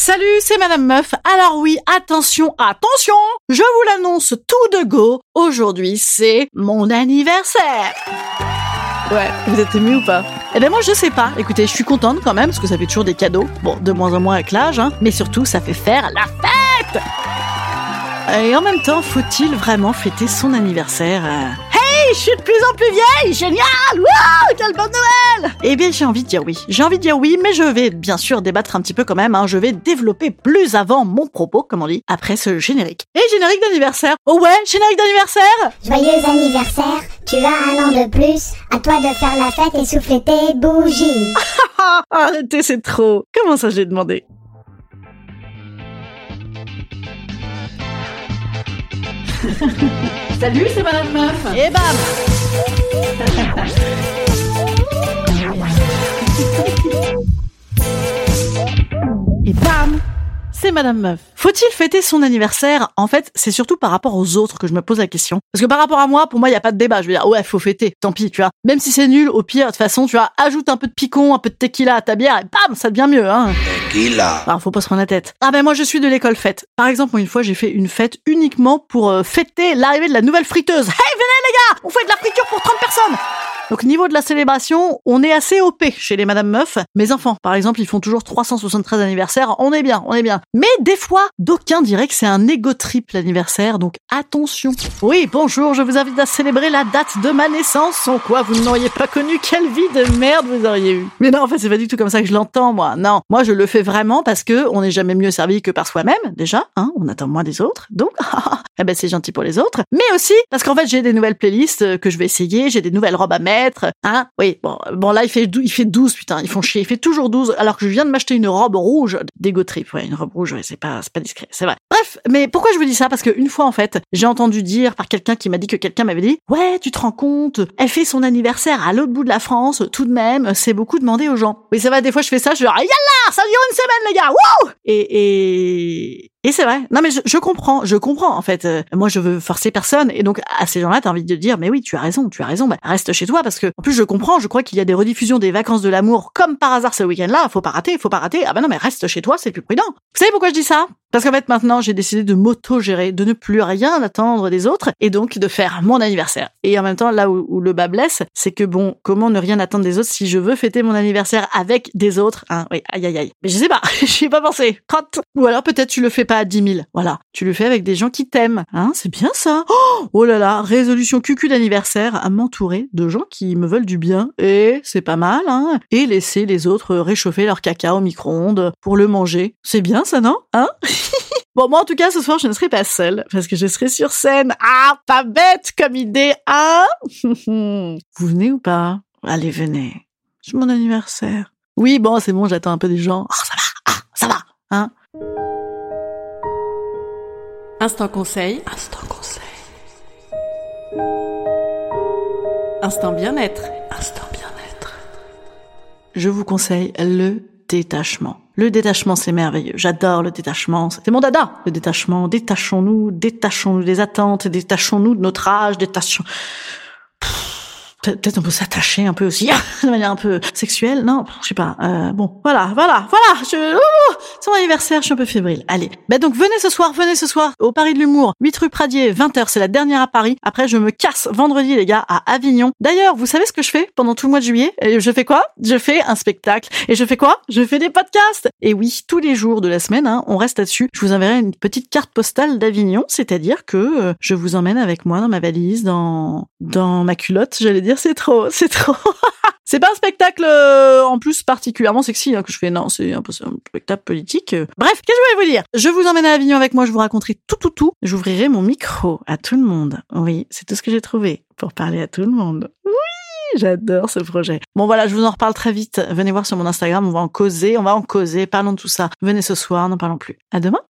Salut, c'est Madame Meuf. Alors oui, attention, attention, je vous l'annonce tout de go. Aujourd'hui, c'est mon anniversaire. Ouais, vous êtes ému ou pas? Eh ben moi je sais pas. Écoutez, je suis contente quand même parce que ça fait toujours des cadeaux. Bon, de moins en moins avec l'âge, hein, mais surtout ça fait faire la fête. Et en même temps, faut-il vraiment fêter son anniversaire je suis de plus en plus vieille, génial Wouh, quelle bonne nouvelle Eh bien, j'ai envie de dire oui. J'ai envie de dire oui, mais je vais bien sûr débattre un petit peu quand même. Hein. Je vais développer plus avant mon propos, comme on dit, après ce générique. Et générique d'anniversaire Oh ouais, générique d'anniversaire Joyeux anniversaire, tu as un an de plus, à toi de faire la fête et souffler tes bougies. Ah, Arrêtez, c'est trop. Comment ça, j'ai demandé? Salut, c'est Madame Meuf. Et bam c'est Madame Meuf. Faut-il fêter son anniversaire? En fait, c'est surtout par rapport aux autres que je me pose la question. Parce que par rapport à moi, pour moi, il y a pas de débat. Je veux dire, ouais, faut fêter. Tant pis, tu vois. Même si c'est nul, au pire, de toute façon, tu vois, ajoute un peu de picon, un peu de tequila à ta bière, et bam, ça devient mieux, hein. Tequila. Alors, faut pas se prendre la tête. Ah ben moi, je suis de l'école fête. Par exemple, moi, une fois, j'ai fait une fête uniquement pour euh, fêter l'arrivée de la nouvelle friteuse. Hey, venez les gars On fait de la friture pour 30 personnes donc niveau de la célébration, on est assez OP chez les Madame Meuf. Mes enfants, par exemple, ils font toujours 373 anniversaires. On est bien, on est bien. Mais des fois, d'aucuns diraient que c'est un égo trip l'anniversaire, donc attention. Oui, bonjour, je vous invite à célébrer la date de ma naissance, sans quoi vous n'auriez pas connu? Quelle vie de merde vous auriez eu. Mais non, en fait, c'est pas du tout comme ça que je l'entends, moi. Non, moi je le fais vraiment parce que on n'est jamais mieux servi que par soi-même, déjà, hein, on attend moins des autres. Donc, eh ben c'est gentil pour les autres. Mais aussi parce qu'en fait, j'ai des nouvelles playlists euh, que je vais essayer, j'ai des nouvelles robes à mettre, Hein Oui, bon, bon là il fait dou- il fait 12 putain, ils font chier, il fait toujours 12 alors que je viens de m'acheter une robe rouge d'ego trip. Ouais, une robe rouge, ouais, c'est pas c'est pas discret, c'est vrai. Bref, mais pourquoi je vous dis ça? Parce que une fois en fait, j'ai entendu dire par quelqu'un qui m'a dit que quelqu'un m'avait dit "Ouais, tu te rends compte, elle fait son anniversaire à l'autre bout de la France, tout de même, c'est beaucoup demandé aux gens." Oui, c'est vrai, des fois je fais ça, je dis "Yalla, ça dure une semaine les gars." Wouh Et et et c'est vrai. Non mais je, je comprends, je comprends en fait. Euh, moi je veux forcer personne et donc à ces gens-là t'as envie de dire mais oui tu as raison, tu as raison, bah, reste chez toi parce que en plus je comprends, je crois qu'il y a des rediffusions des vacances de l'amour comme par hasard ce week-end-là, faut pas rater, faut pas rater. Ah bah non mais reste chez toi, c'est plus prudent. Vous savez pourquoi je dis ça? Parce qu'en fait maintenant j'ai décidé de m'auto-gérer, de ne plus rien attendre des autres et donc de faire mon anniversaire. Et en même temps là où, le bas blesse, c'est que bon comment ne rien attendre des autres si je veux fêter mon anniversaire avec des autres Hein? Oui, aïe aïe aïe. Mais je sais pas, j'y ai pas pensé. Crotte. Ou alors peut-être tu le fais pas à 10 000. Voilà, tu le fais avec des gens qui t'aiment. Hein, c'est bien ça. Oh, oh là là, résolution cucu d'anniversaire à m'entourer de gens qui me veulent du bien. Et c'est pas mal, hein? Et laisser les autres réchauffer leur caca au micro-ondes pour le manger. C'est bien ça, non? Hein? Bon, moi, en tout cas, ce soir, je ne serai pas seule, parce que je serai sur scène. Ah, pas bête comme idée, hein? Vous venez ou pas? Allez, venez. C'est mon anniversaire. Oui, bon, c'est bon, j'attends un peu des gens. Ah, ça va, ah, ça va, hein? Instant conseil. Instant conseil. Instant bien-être. Instant bien-être. Je vous conseille le détachement. Le détachement, c'est merveilleux. J'adore le détachement. C'est mon dada. Le détachement. Détachons-nous, détachons-nous des attentes, détachons-nous de notre âge, détachons... Peut-être on peut s'attacher un peu aussi de manière un peu sexuelle. Non, je sais pas. Euh, bon, voilà, voilà, voilà. Je... Oh, c'est mon anniversaire, je suis un peu fébrile. Allez, ben donc venez ce soir, venez ce soir au Paris de l'humour, 8 rue Pradier, 20h, c'est la dernière à Paris. Après, je me casse vendredi, les gars, à Avignon. D'ailleurs, vous savez ce que je fais pendant tout le mois de juillet? Et Je fais quoi? Je fais un spectacle. Et je fais quoi? Je fais des podcasts. Et oui, tous les jours de la semaine, hein, on reste là-dessus. Je vous enverrai une petite carte postale d'Avignon, c'est-à-dire que euh, je vous emmène avec moi dans ma valise, dans dans ma culotte, j'allais c'est trop, c'est trop. C'est pas un spectacle euh, en plus particulièrement sexy hein, que je fais, non, c'est un un spectacle politique. Bref, qu'est-ce que je voulais vous dire? Je vous emmène à Avignon avec moi, je vous raconterai tout, tout, tout. J'ouvrirai mon micro à tout le monde. Oui, c'est tout ce que j'ai trouvé pour parler à tout le monde. Oui J'adore ce projet. Bon voilà, je vous en reparle très vite. Venez voir sur mon Instagram, on va en causer, on va en causer, parlons de tout ça. Venez ce soir, n'en parlons plus. À demain